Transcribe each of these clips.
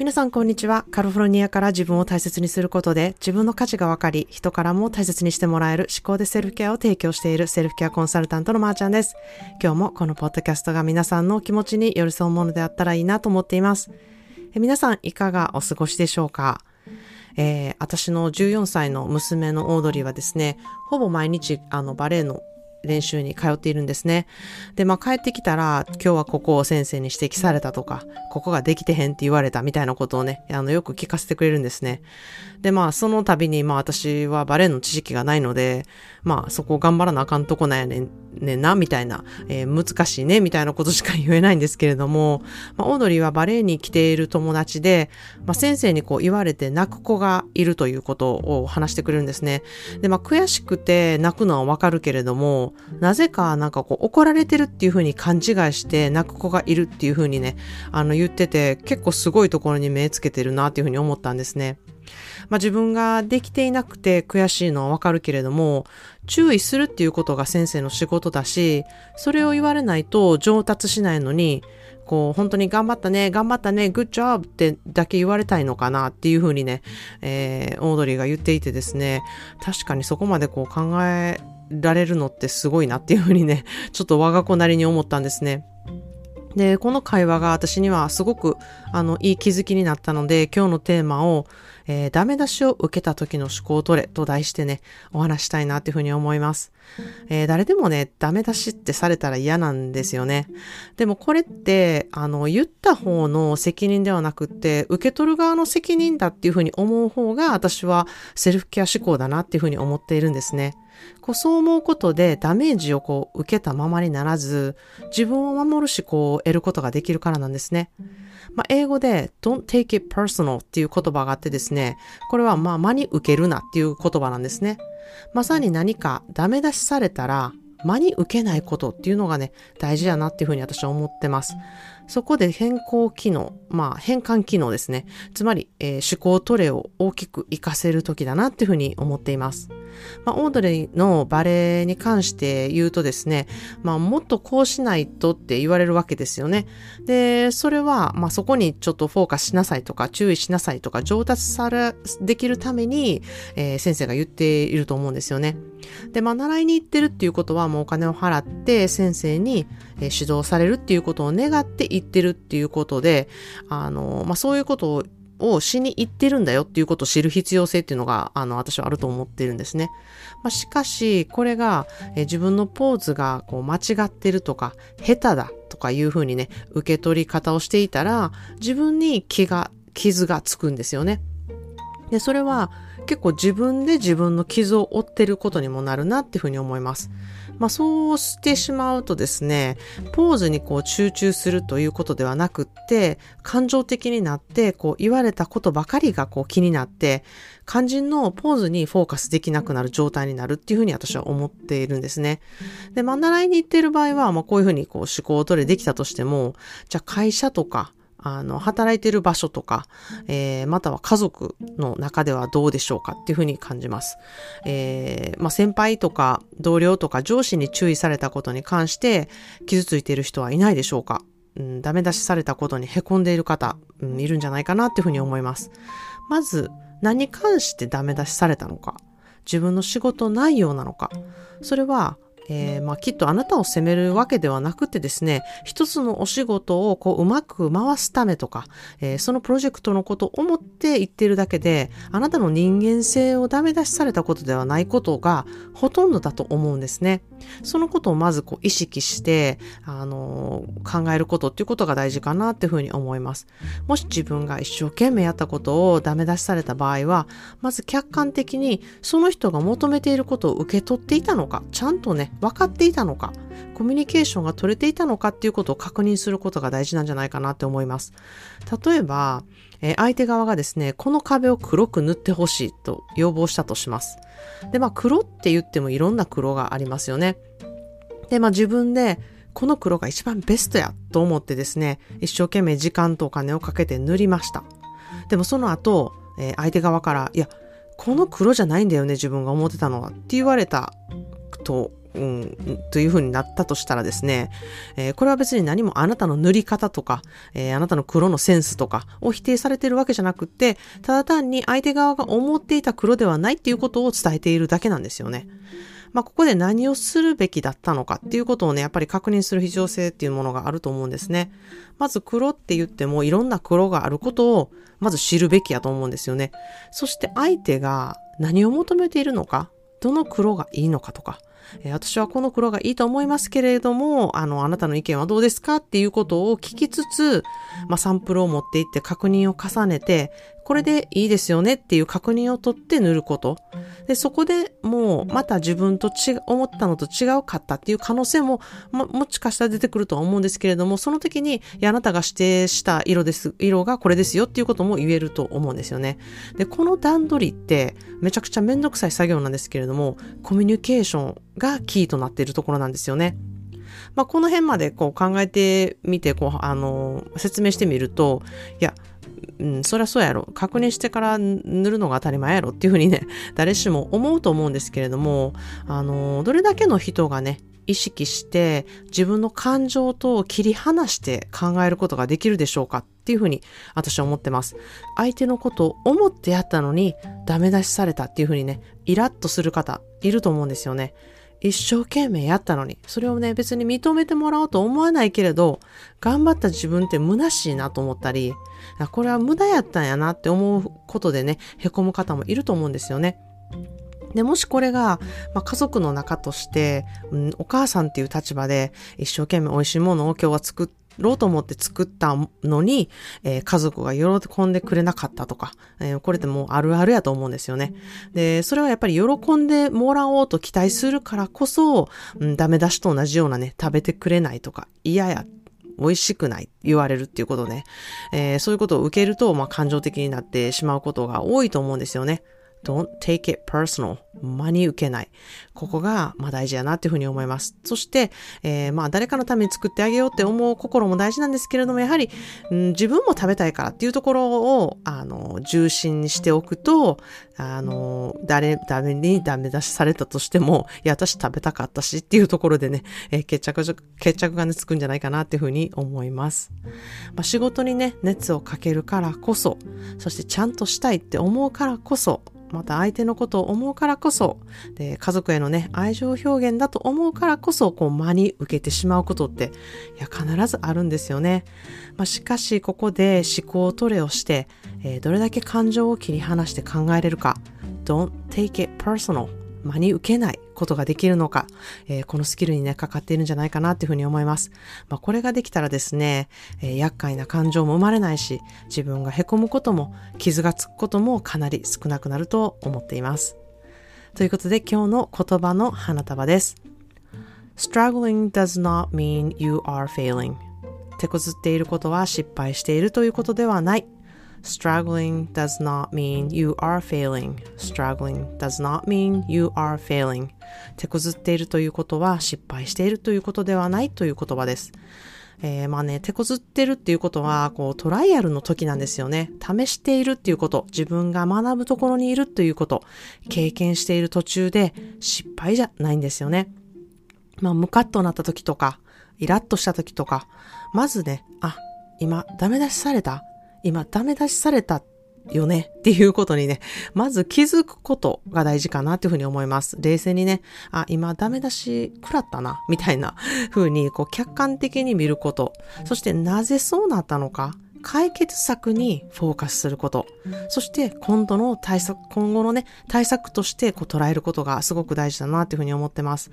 皆さんこんにちは。カリフォルニアから自分を大切にすることで自分の価値が分かり、人からも大切にしてもらえる思考でセルフケアを提供しているセルフケアコンサルタントのまーちゃんです。今日もこのポッドキャストが皆さんの気持ちに寄り添うものであったらいいなと思っています。え皆さんいかがお過ごしでしょうか？えー、私の14歳の娘のオードリーはですね、ほぼ毎日あのバレエの練習に通っているんですね。で、まあ帰ってきたら、今日はここを先生に指摘されたとか、ここができてへんって言われたみたいなことをね、あの、よく聞かせてくれるんですね。で、まあその度に、まあ私はバレエの知識がないので、まあそこ頑張らなあかんとこなんやねん、ねんな、みたいな、えー、難しいね、みたいなことしか言えないんですけれども、まあオードリーはバレエに来ている友達で、まあ先生にこう言われて泣く子がいるということを話してくれるんですね。で、まあ悔しくて泣くのはわかるけれども、なぜかなんかこう怒られてるっていう風に勘違いして泣く子がいるっていう風にね、あの言ってて結構すごいところに目つけてるなっていう風に思ったんですね。まあ、自分ができていなくて悔しいのはわかるけれども、注意するっていうことが先生の仕事だし、それを言われないと上達しないのに、こう、本当に頑張ったね、頑張ったね、グッジョブってだけ言われたいのかなっていうふうにね、えー、オードリーが言っていてですね、確かにそこまでこう考えられるのってすごいなっていうふうにね、ちょっと我が子なりに思ったんですね。で、この会話が私にはすごく、あの、いい気づきになったので、今日のテーマを、えー、ダメ出しを受けた時の思考を取れと題してね、お話したいなっていうふうに思います。えー、誰でもね、ダメ出しってされたら嫌なんですよね。でもこれって、あの、言った方の責任ではなくって、受け取る側の責任だっていうふうに思う方が、私はセルフケア思考だなっていうふうに思っているんですね。こうそう思うことでダメージをこう受けたままにならず、自分を守る思考を得ることができるからなんですね。まあ、英語で don't take it personal っていう言葉があってですね、これはまあ真に受けるなっていう言葉なんですね。まさに何かダメ出しされたら真に受けないことっていうのがね、大事だなっていうふうに私は思ってます。そこで変更機能、まあ変換機能ですね。つまり、えー、思考トレを大きく活かせる時だなっていうふうに思っています。まあ、オードレイのバレエに関して言うとですね、まあ、もっとこうしないとって言われるわけですよね。で、それは、まあ、そこにちょっとフォーカスしなさいとか、注意しなさいとか、上達され、できるために、えー、先生が言っていると思うんですよね。で、まあ、習いに行ってるっていうことは、もうお金を払って先生に、え、指導されるっていうことを願って行ってるっていうことで、あの、まあ、そういうことををしに行ってるんだよっていうことを知る必要性っていうのが、あの、私はあると思ってるんですね。まあ、しかし、これが、え自分のポーズがこう間違ってるとか、下手だとかいうふうにね、受け取り方をしていたら、自分に気が、傷がつくんですよね。で、それは結構自分で自分の傷を負ってることにもなるなっていうふうに思います。まあそうしてしまうとですね、ポーズにこう集中するということではなくって、感情的になって、こう言われたことばかりがこう気になって、肝心のポーズにフォーカスできなくなる状態になるっていうふうに私は思っているんですね。で、まあ習いに行っている場合は、まあこういうふうにこう思考を取れできたとしても、じゃあ会社とか、あの、働いてる場所とか、えー、または家族の中ではどうでしょうかっていうふうに感じます。えー、まあ、先輩とか同僚とか上司に注意されたことに関して傷ついている人はいないでしょうかうん、ダメ出しされたことに凹んでいる方、うん、いるんじゃないかなっていうふうに思います。まず、何に関してダメ出しされたのか、自分の仕事内容なのか、それはえー、まあ、きっとあなたを責めるわけではなくてですね、一つのお仕事をこううまく回すためとか、えー、そのプロジェクトのことを思って言ってるだけで、あなたの人間性をダメ出しされたことではないことがほとんどだと思うんですね。そのことをまずこう意識して、あのー、考えることっていうことが大事かなっていうふうに思います。もし自分が一生懸命やったことをダメ出しされた場合は、まず客観的にその人が求めていることを受け取っていたのか、ちゃんとね、分かっていたのか、コミュニケーションが取れていたのかっていうことを確認することが大事なんじゃないかなって思います。例えば、え、相手側がですね、この壁を黒く塗ってほしいと要望したとします。で、まあ黒って言ってもいろんな黒がありますよね。で、まあ自分でこの黒が一番ベストやと思ってですね、一生懸命時間とお金をかけて塗りました。でもその後、え、相手側から、いや、この黒じゃないんだよね、自分が思ってたのはって言われたとうん、という風になったとしたらですね、えー、これは別に何もあなたの塗り方とか、えー、あなたの黒のセンスとかを否定されてるわけじゃなくって、ただ単に相手側が思っていた黒ではないっていうことを伝えているだけなんですよね。まあ、ここで何をするべきだったのかっていうことをね、やっぱり確認する必要性っていうものがあると思うんですね。まず黒って言ってもいろんな黒があることをまず知るべきやと思うんですよね。そして相手が何を求めているのか、どの黒がいいのかとか、えー、私はこの黒がいいと思いますけれども、あの、あなたの意見はどうですか？っていうことを聞きつつ、まあ、サンプルを持っていって確認を重ねて、これでいいですよねっていう確認を取って塗ること。で、そこでもうまた自分と違う、思ったのと違うかったっていう可能性も、も、もしかしたら出てくるとは思うんですけれども、その時に、あなたが指定した色です、色がこれですよっていうことも言えると思うんですよね。で、この段取りってめちゃくちゃめんどくさい作業なんですけれども、コミュニケーションがキーとなっているところなんですよね。まあ、この辺までこう考えてみて、こう、あの、説明してみると、いや、うん、そりゃそうやろ。確認してから塗るのが当たり前やろっていうふうにね、誰しも思うと思うんですけれども、あの、どれだけの人がね、意識して自分の感情と切り離して考えることができるでしょうかっていうふうに私は思ってます。相手のことを思ってやったのにダメ出しされたっていうふうにね、イラッとする方いると思うんですよね。一生懸命やったのに、それをね、別に認めてもらおうと思わないけれど、頑張った自分って虚しいなと思ったり、これは無駄やったんやなって思うことでね、凹む方もいると思うんですよね。で、もしこれが、まあ、家族の中として、うん、お母さんっていう立場で一生懸命美味しいものを今日は作ってろうと思って作ったのに、えー、家族が喜んでくれなかったとか、えー、これってもうあるあるやと思うんですよね。で、それはやっぱり喜んでもらおうと期待するからこそ、うん、ダメ出しと同じようなね、食べてくれないとか、嫌や美味しくない言われるっていうことね、えー、そういうことを受けると、まあ、感情的になってしまうことが多いと思うんですよね。Don't take it personal. 真に受けない。ここが、まあ大事やなっていうふうに思います。そして、えー、まあ誰かのために作ってあげようって思う心も大事なんですけれども、やはり、うん、自分も食べたいからっていうところを、あの、重心にしておくと、あの、誰、誰にダメ出しされたとしても、いや、私食べたかったしっていうところでね、えー、決着、決着がね、つくんじゃないかなっていうふうに思います。まあ、仕事にね、熱をかけるからこそ、そしてちゃんとしたいって思うからこそ、また相手のことを思うからこそ、で家族へのね、愛情表現だと思うからこそ、こう、間に受けてしまうことって、いや、必ずあるんですよね。まあ、しかし、ここで思考トレをして、えー、どれだけ感情を切り離して考えれるか。Don't take it personal. 真に受けないことができるのか、えー、このスキルにね、かかっているんじゃないかなっていうふうに思います。まあ、これができたらですね、えー、厄介な感情も生まれないし、自分が凹むことも、傷がつくこともかなり少なくなると思っています。ということで今日の言葉の花束です。Struggling does not mean you are failing. 手こずっていることは失敗しているということではない。Struggling does not mean you are failing. Struggling does not mean you are failing. 手こずっているということは失敗しているということではないという言葉です。えー、まあね、手こずってるっていうことは、こう、トライアルの時なんですよね。試しているっていうこと、自分が学ぶところにいるということ、経験している途中で失敗じゃないんですよね。まあ、ムカッとなった時とか、イラッとした時とか、まずね、あ、今、ダメ出しされた今ダメ出しされたよねっていうことにね、まず気づくことが大事かなっていうふうに思います。冷静にね、あ、今ダメ出し食らったな、みたいなふうにこう客観的に見ること。そしてなぜそうなったのか。解決策にフォーカスすること。そして今度の対策、今後のね、対策としてこう捉えることがすごく大事だなっていうふうに思ってます。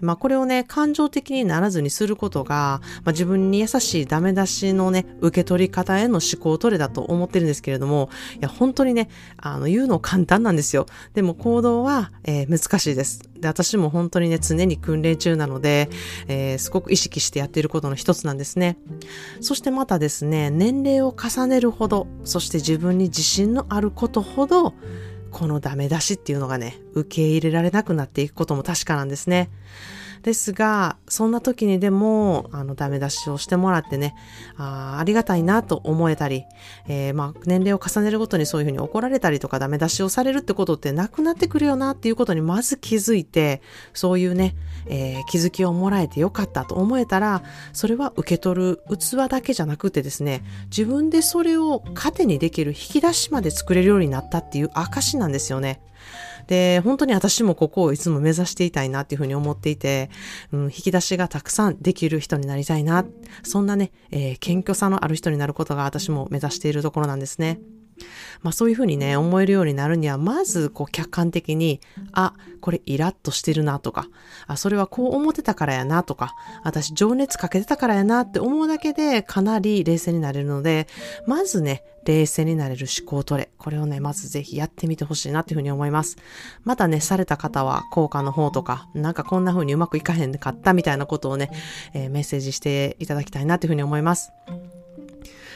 まあこれをね、感情的にならずにすることが、まあ、自分に優しいダメ出しのね、受け取り方への思考トレだと思ってるんですけれども、いや本当にね、あの言うの簡単なんですよ。でも行動は、えー、難しいです。で、私も本当にね、常に訓練中なので、えー、すごく意識してやっていることの一つなんですね。そしてまたですね、年齢を重ねるほど、そして自分に自信のあることほど、このダメ出しっていうのがね、受け入れられなくなっていくことも確かなんですね。ですが、そんな時にでも、あの、ダメ出しをしてもらってね、あありがたいなと思えたり、えー、まあ、年齢を重ねるごとにそういうふうに怒られたりとかダメ出しをされるってことってなくなってくるよなっていうことにまず気づいて、そういうね、えー、気づきをもらえてよかったと思えたら、それは受け取る器だけじゃなくてですね、自分でそれを糧にできる引き出しまで作れるようになったっていう証なんですよね。で、本当に私もここをいつも目指していたいなっていうふうに思っていて、うん、引き出しがたくさんできる人になりたいな。そんなね、えー、謙虚さのある人になることが私も目指しているところなんですね。まあそういうふうにね、思えるようになるには、まずこう客観的に、あ、これイラッとしてるなとか、あ、それはこう思ってたからやなとか、私情熱かけてたからやなって思うだけでかなり冷静になれるので、まずね、冷静になれる思考トレ。これをね、まずぜひやってみてほしいなっていうふうに思います。またね、された方は効果の方とか、なんかこんな風にうまくいかへんかったみたいなことをね、えー、メッセージしていただきたいなっていうふうに思います。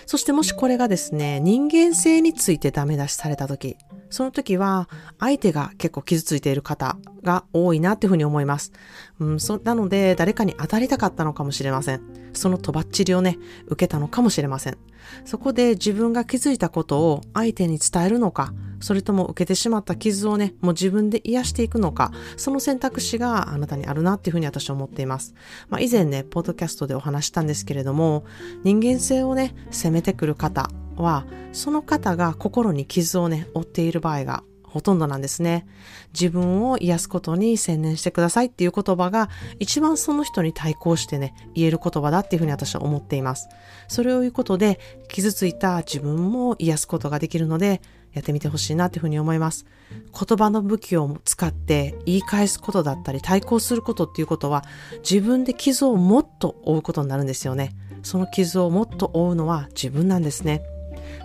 そしてもしこれがですね、人間性についてダメ出しされた時、その時は相手が結構傷ついている方が多いなっていうふうに思います。うん、そなので誰かに当たりたかったのかもしれません。そのとばっちりをね、受けたのかもしれません。そこで自分が気づいたことを相手に伝えるのか、それとも受けてしまった傷をね、もう自分で癒していくのか、その選択肢があなたにあるなっていうふうに私は思っています。まあ、以前ね、ポッドキャストでお話したんですけれども、人間性をね、責めてくる方は、その方が心に傷をね、負っている場合がほとんどなんですね。自分を癒すことに専念してくださいっていう言葉が一番その人に対抗してね、言える言葉だっていうふうに私は思っています。それを言うことで傷ついた自分も癒すことができるので、やってみてほしいなっていうふうに思います。言葉の武器を使って言い返すことだったり対抗することっていうことは自分で傷をもっと負うことになるんですよね。その傷をもっと負うのは自分なんですね。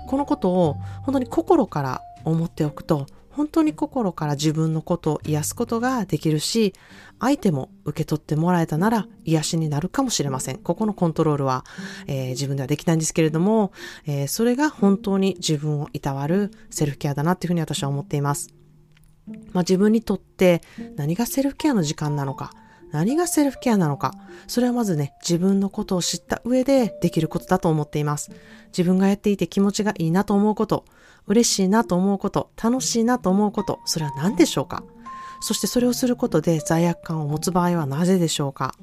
このことを本当に心から思っておくと本当に心から自分のことを癒すことができるし、相手も受け取ってもらえたなら癒しになるかもしれません。ここのコントロールは、えー、自分ではできないんですけれども、えー、それが本当に自分をいたわるセルフケアだなっていうふうに私は思っています。まあ、自分にとって何がセルフケアの時間なのか、何がセルフケアなのか、それはまずね、自分のことを知った上でできることだと思っています。自分がやっていて気持ちがいいなと思うこと、嬉しいなと思うこと、楽しいなと思うこと、それは何でしょうか。そしてそれをすることで罪悪感を持つ場合はなぜでしょうか。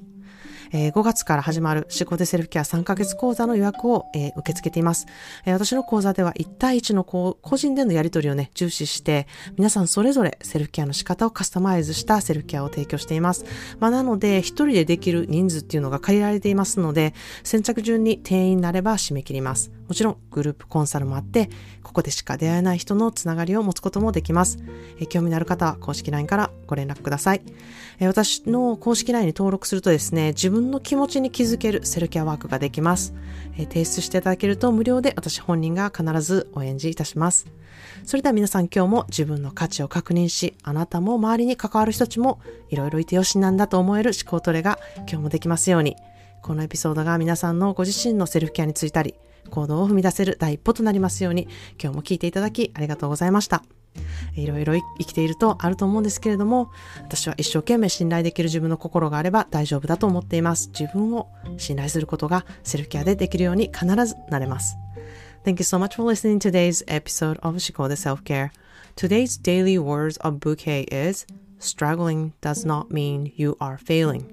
えー、5月から始まる思考でセルフケア3ヶ月講座の予約を、えー、受け付けています。えー、私の講座では1対1の個人でのやり取りをね、重視して、皆さんそれぞれセルフケアの仕方をカスタマイズしたセルフケアを提供しています。まあ、なので、1人でできる人数っていうのが限られていますので、先着順に定員になれば締め切ります。もちろん、グループコンサルもあって、ここでしか出会えない人のつながりを持つこともできます。え興味のある方は公式 LINE からご連絡ください。え私の公式 LINE に登録するとですね、自分の気持ちに気づけるセルケアワークができます。え提出していただけると無料で私本人が必ずお返事いたします。それでは皆さん今日も自分の価値を確認し、あなたも周りに関わる人たちもいろいろいてよしなんだと思える思考トレが今日もできますように。このエピソードが皆さんのご自身のセルフケアについたり、行動を踏み出せる第一歩となりますように、今日も聞いていただきありがとうございました。いろいろ生きているとあると思うんですけれども、私は一生懸命信頼できる自分の心があれば大丈夫だと思っています。自分を信頼することがセルフケアでできるように必ずなれます。Thank you so much for listening to today's episode of 思考で Self-Care. Today's daily words of bouquet is Struggling does not mean you are failing.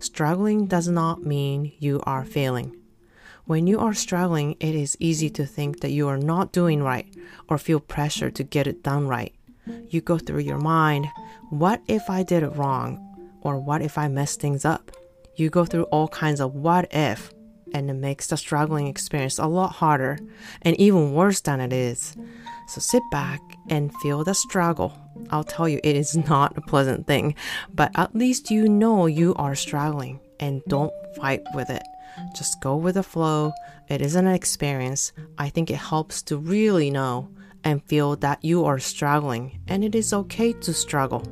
Struggling does not mean you are failing. When you are struggling, it is easy to think that you are not doing right or feel pressure to get it done right. You go through your mind, what if I did it wrong? Or what if I mess things up? You go through all kinds of what if, and it makes the struggling experience a lot harder and even worse than it is. So sit back and feel the struggle. I'll tell you, it is not a pleasant thing, but at least you know you are struggling and don't fight with it. Just go with the flow. It is an experience. I think it helps to really know and feel that you are struggling and it is okay to struggle.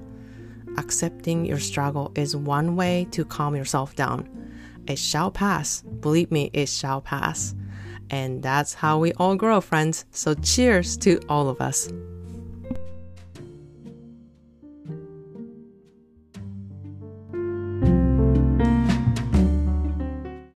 Accepting your struggle is one way to calm yourself down. It shall pass. Believe me, it shall pass. And that's how we all grow, friends. So cheers to all of us.